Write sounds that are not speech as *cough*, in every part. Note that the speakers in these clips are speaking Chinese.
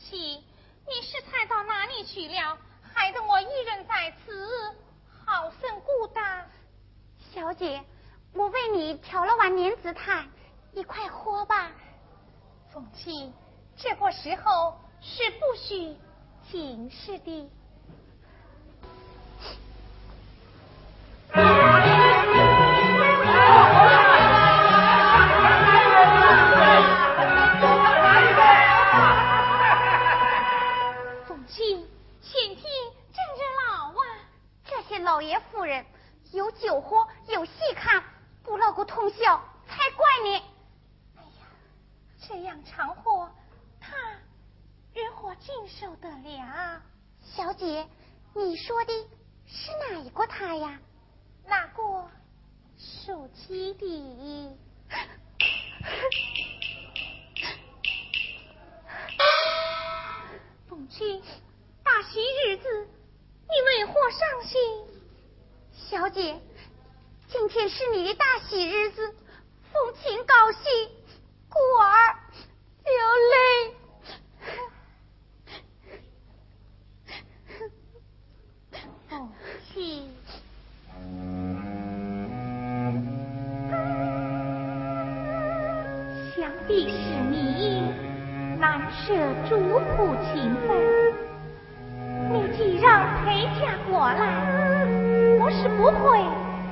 七，你是猜到哪里去了？害得我一人在此，好生孤单。小姐，我为你调了碗莲子汤，你快喝吧。凤七，这个时候是不许请示的。必是你难舍主仆情分，你既然陪嫁过来，我是不会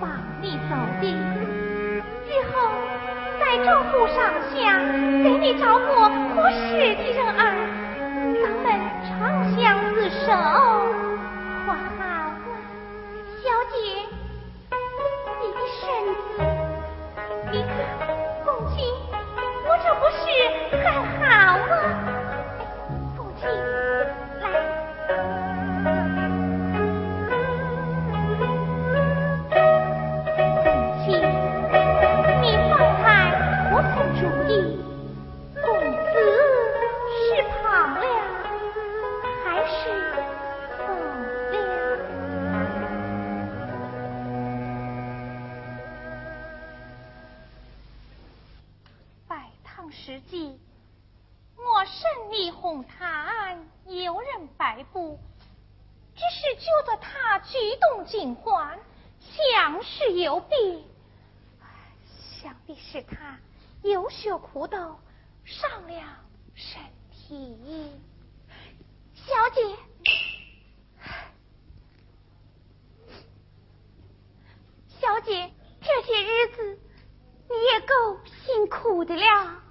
放你走的。日后在这府上下给你找个合适的苦斗，伤了身体。小姐，小姐，这些日子你也够辛苦的了。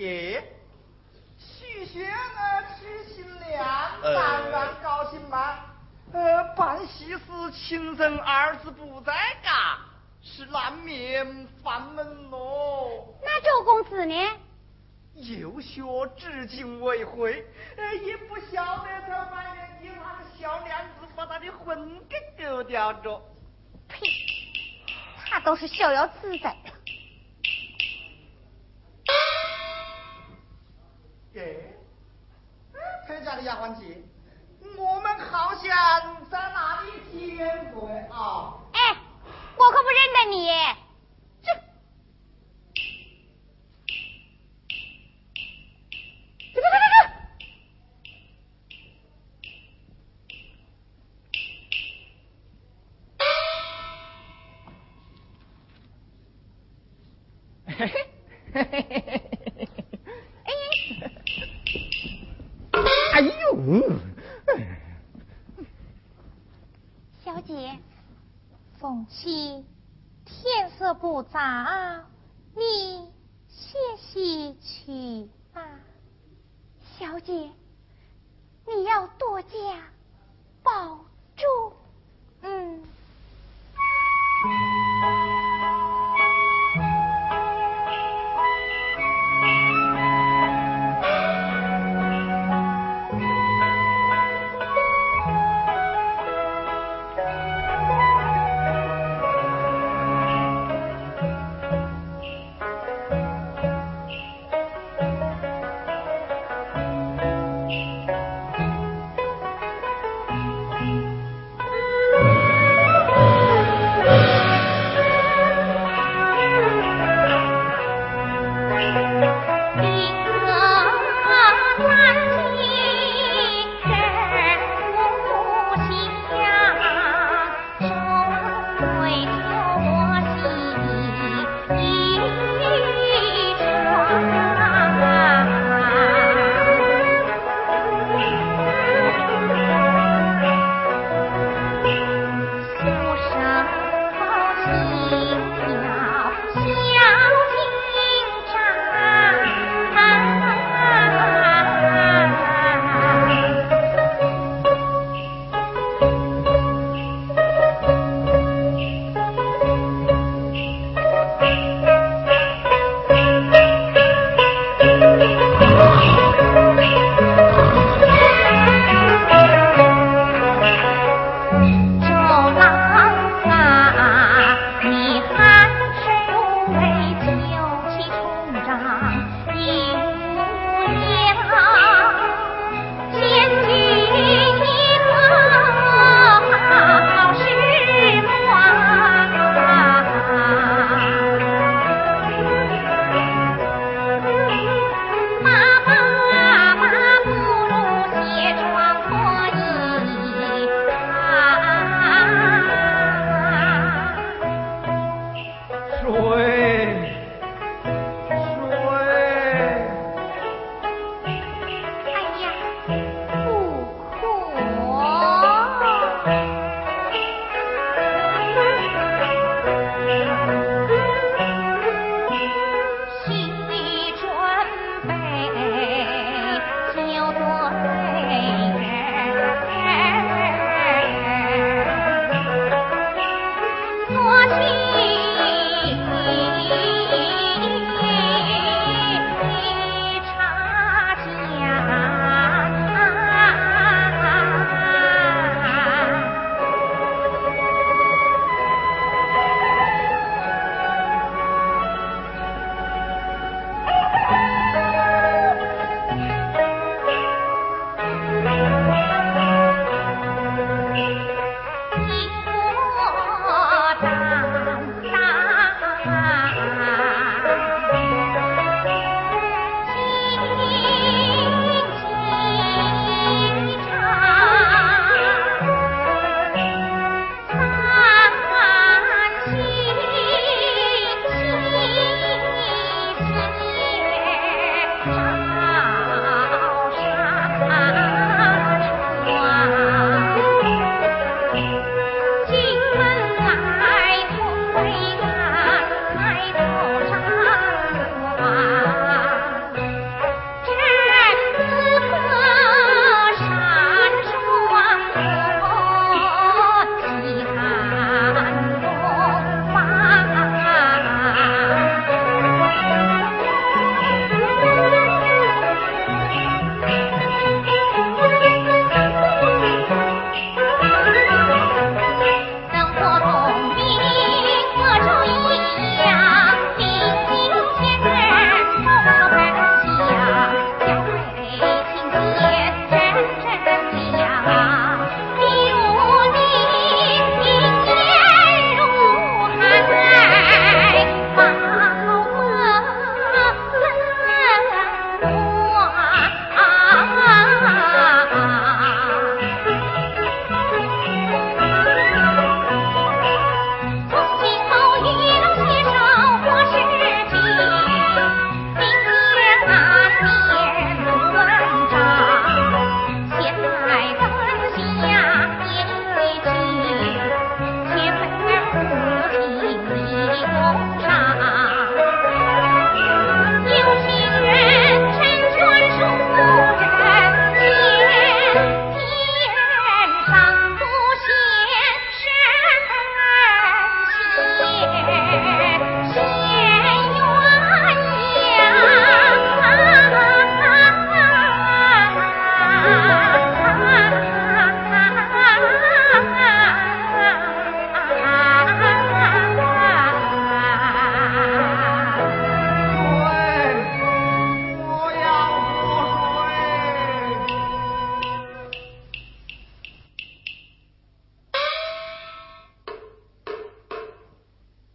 耶，许仙啊，娶新娘，当然高兴嘛。呃，办喜事，亲生儿子不在家，是难免烦闷喽。那周公子呢？游学至今未婚，呃，也不晓得他埋怨你那个小娘子把他的魂给丢掉着。呸！他都是逍遥自在的。耶，裴家的丫鬟姐，我们好像在哪里见过啊？哎，我可不认得你。这。这这这这。嘿嘿嘿嘿嘿哎呦！小姐，凤七，天色不早，你歇息去吧。小姐，你要多加保重。嗯。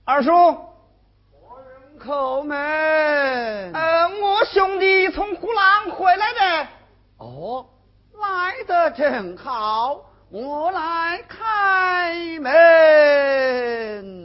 二叔，人叩门。呃，我兄弟从湖南回来的。哦，来的正好，我来开门。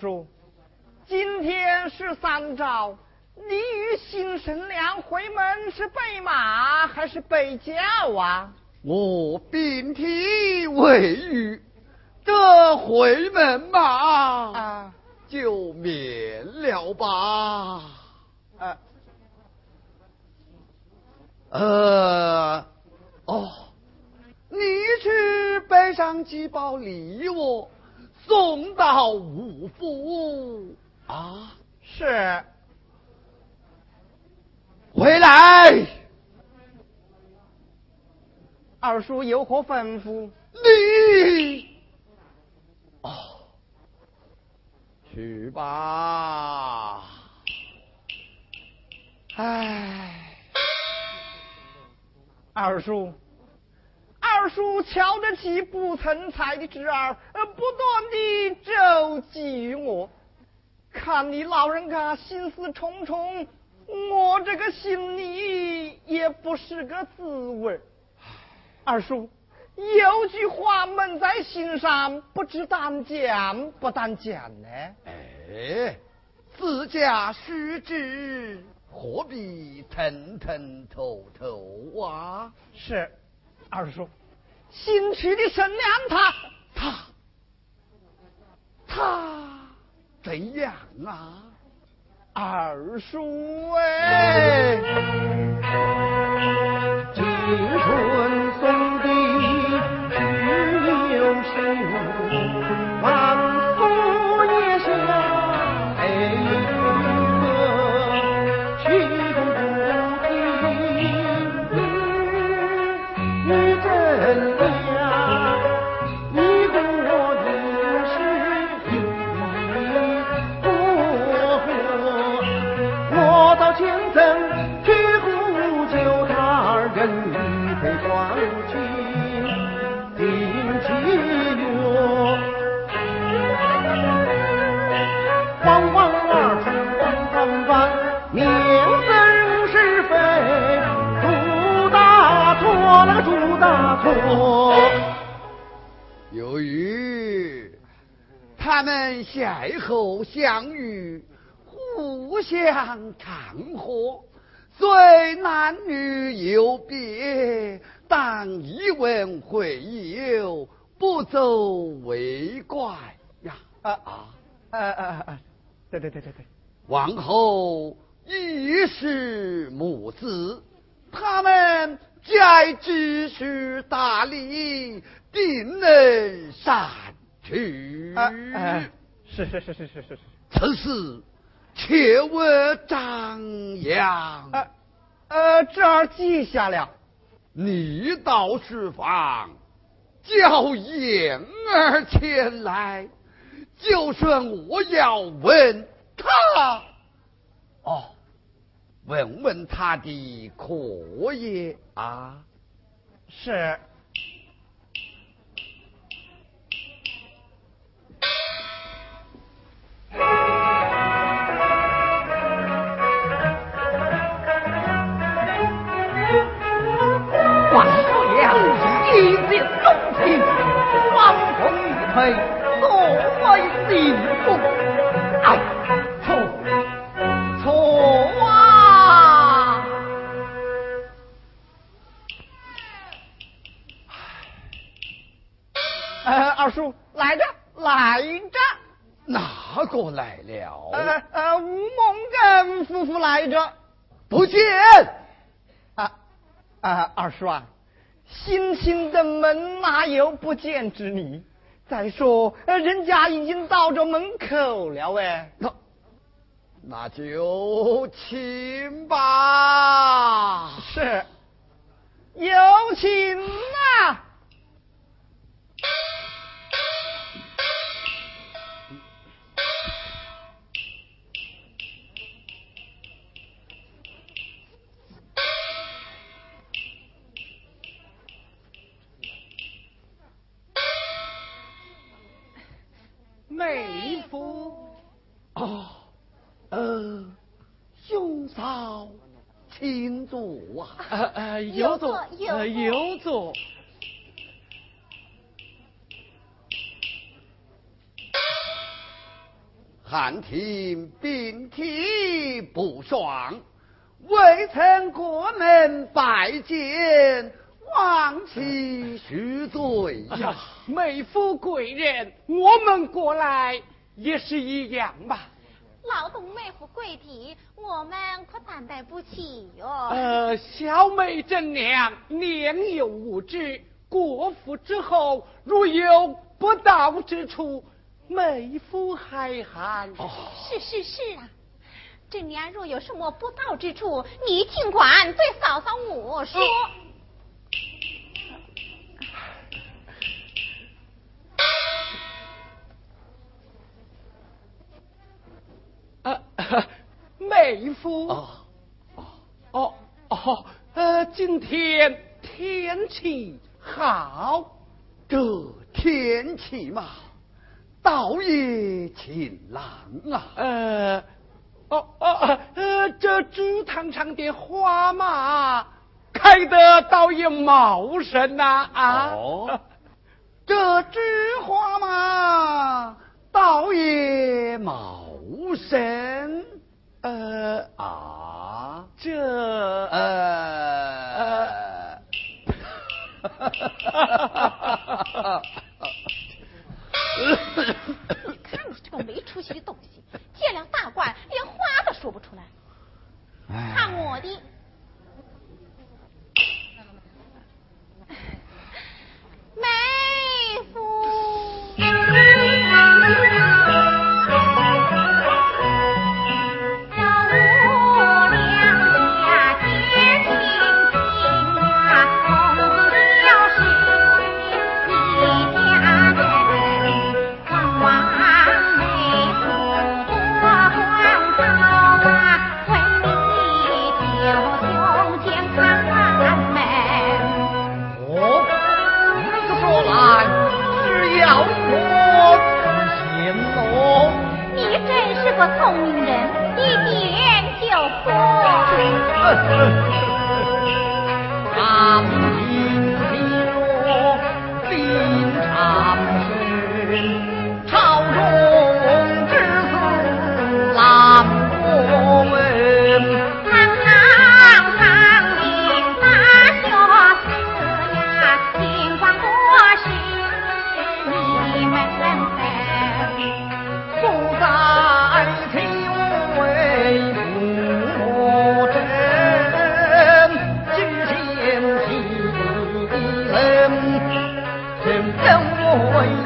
叔，今天是三朝，你与新神娘回门是备马还是备轿啊？我禀体未遇，这回门马啊，就免了吧。呃，呃，哦，你去背上几包礼物。送到五福。啊？是。回来。二叔有何吩咐。你。哦。去吧。唉。二叔二叔瞧得起不成才的侄儿，呃不断的周济于我。看你老人家心思重重，我这个心里也不是个滋味。二叔，有句话闷在心上，不知当讲不当讲呢？哎，自家须知，何必腾腾透透啊？是，二叔，新娶的新娘她她她怎样啊？二叔哎，青春朱大错。由于他们邂逅相遇，互相看和，虽男女有别，但一文会友，不走为怪呀！啊啊，呃呃呃，对对对对对，往后亦是母子，他们再知书达理，定能善去。是是是是是是是，此事切勿张扬。呃呃，这儿记下了。你到书房，叫燕儿前来，就算我要问他。哦，问问他的可也啊？是。万国良一见钟情，双凤玉佩，所谓幸福。哎，错哪个来了？呃呃，吴孟根夫妇来着。不见。啊啊，二叔啊，新进的门哪有不见之理？再说，呃，人家已经到这门口了哎。那那就请吧。是，有请啊！请坐啊。呃呃，有座座有呃座有座。汉庭病体不爽，未曾过门拜见，望其恕罪呀。妹夫贵人，我们过来也是一样吧。劳动妹夫跪地，我们可担待不起哟、呃，小妹真娘年幼无知，国府之后如有不到之处，妹夫海涵。是是是啊，这娘若有什么不到之处，你尽管对嫂嫂我说。妹夫。哦哦哦，呃，今天天气好，这天气嘛，倒也晴朗啊。呃，哦哦呃，这竹塘上的花嘛，开得倒也茂盛呐啊。哦，*laughs* 这枝花嘛，倒也茂盛。呃啊，这呃，你 *laughs* 看你这个没出息的东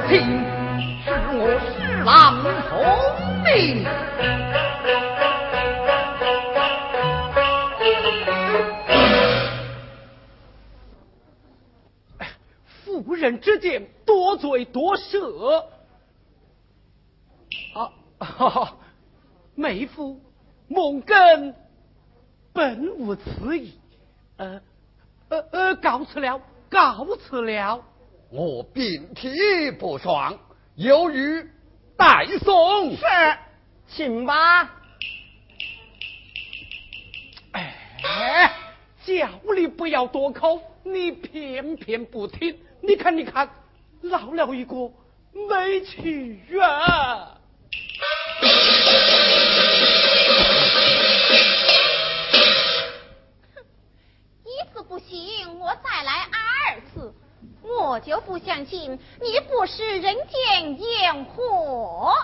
为情，是我侍郎聪明。妇人之见，多嘴多舌。啊，哈哈，妹夫，蒙根本无此意。呃，呃呃，告辞了，告辞了。我病体不爽，有余代送。是，请吧。哎，叫你不要多口，你偏偏不听。你看，你看，落了一个没趣啊！一次不行，我再来二次。我就不相信你不食人间烟火。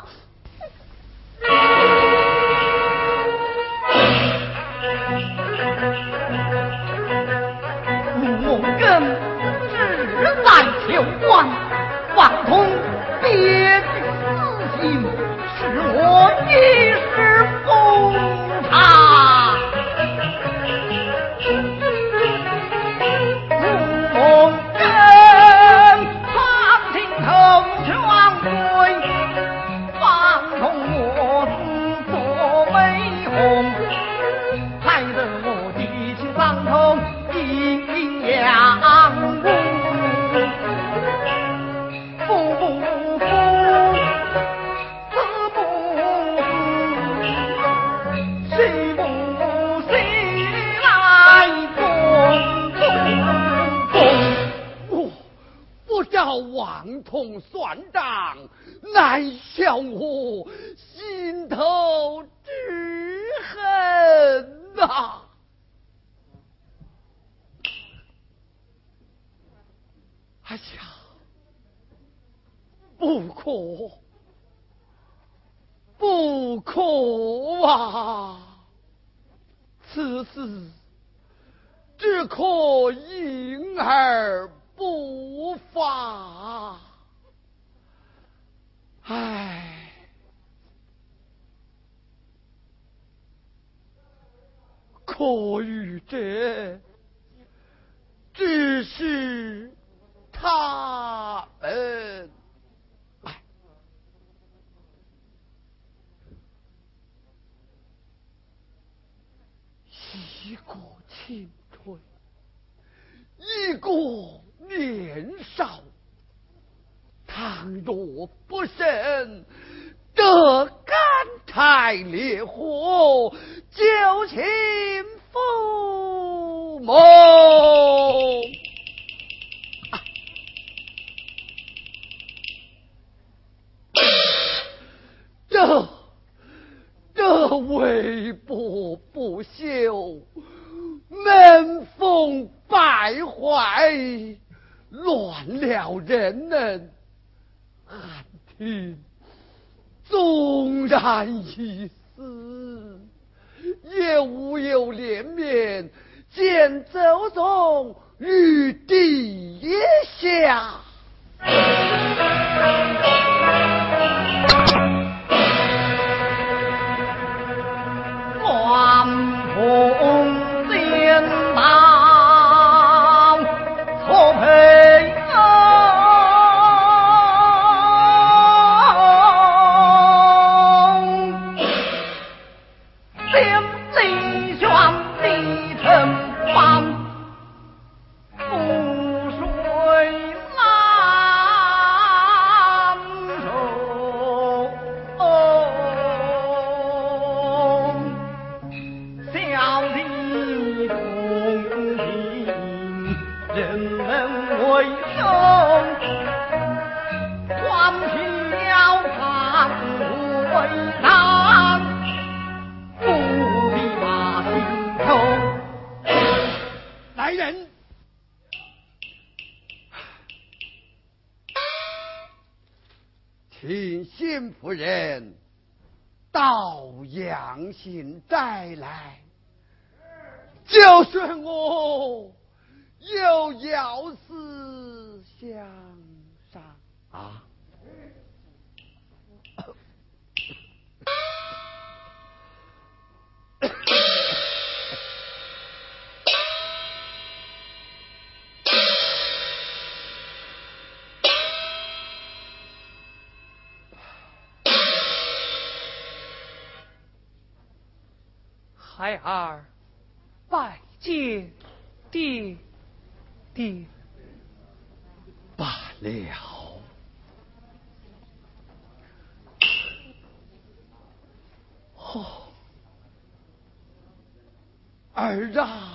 我根志在求官，望通别青春，孩儿拜见爹爹。罢了，哦，儿啊，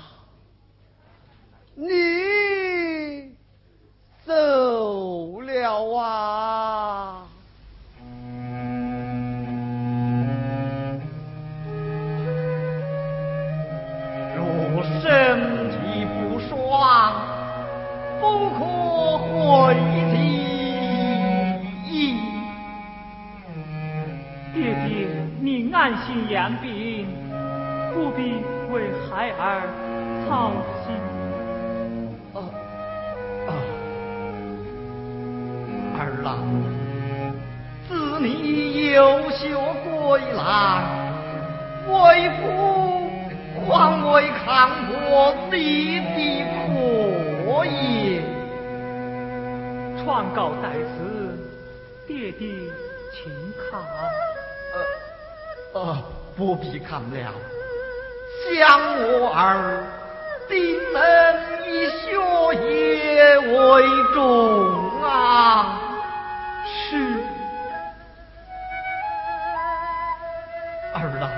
儿郎。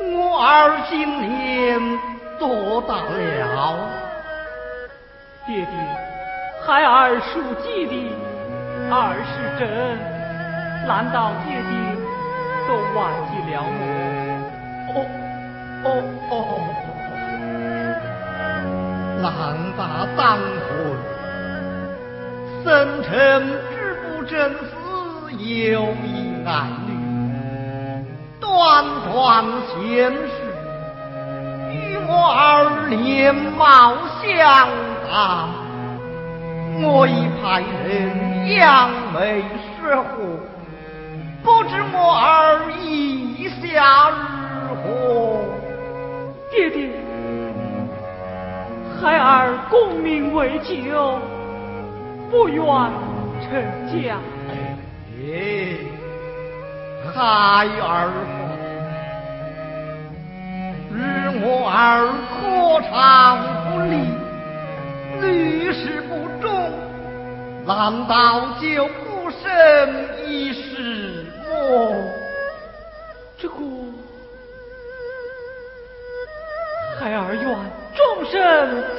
我儿今年多大了？爹爹，孩儿属鸡的，二十整，难道爹爹都忘记了我？哦哦哦！狼大当婚，生辰知不正死，有意爱女。短短闲事，与我儿年貌相当，我已派人扬眉说和，不知我儿意下如何？爹爹，孩儿功名未就，不愿成家。哎，孩儿。我儿何尝不利？屡试不中，难道就不胜一世么？这个孩儿愿终身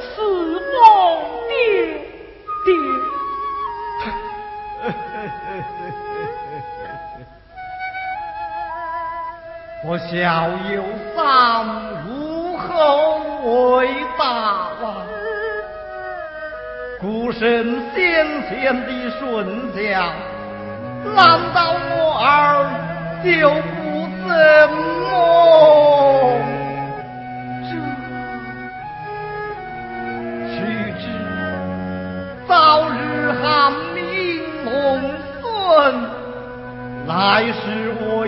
侍奉爹爹。*laughs* 我小有三，如何为大王？孤身先贤的顺家，难道我儿就不怎么？这须知早日含名蒙孙，来世我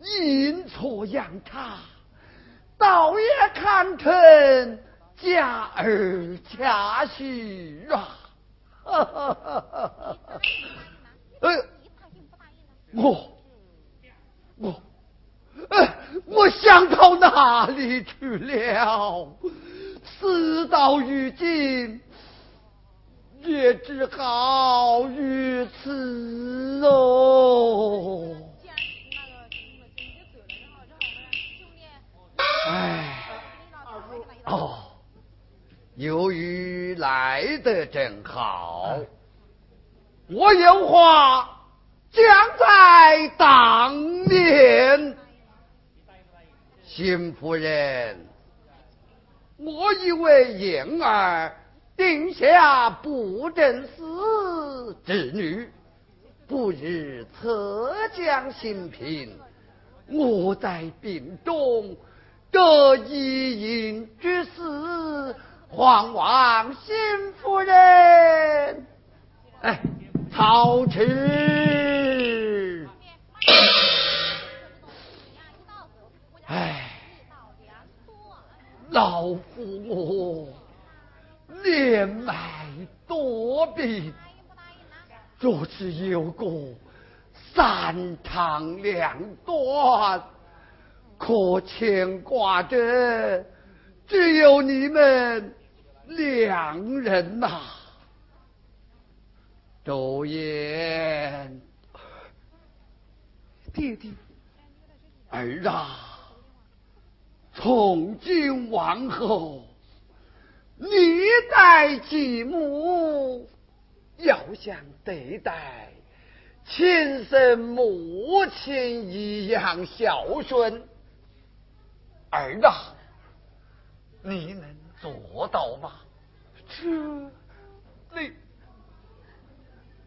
阴错阳差，倒也看成假儿假许啊！哈哈哈哈哈！哎，我，我。我想到哪里去了？事到如今，也只好如此哦。哦，由于来得正好，我有话将在当面。邢夫人，我以为燕儿定下不正死之女，不日侧将新嫔。我在病中得一应之死，还望新夫人哎操持。哎。老夫我年迈多病，若是有个三长两短，可牵挂着只有你们两人呐。周燕，爹爹，儿啊。从今往后，历代继母要像对待亲生母亲一样孝顺。儿啊，你能做到吗？这，你，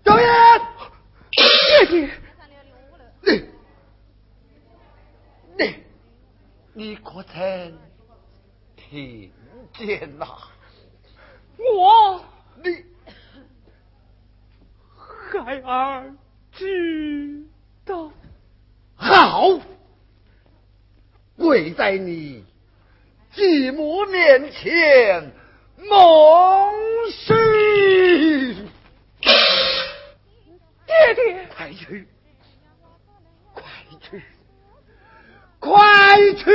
周爷，爹爹，你，你。你可曾听见呐？我，你，孩儿知道。好，跪在你继母面前，蒙师。爹爹，快去，快去。快去！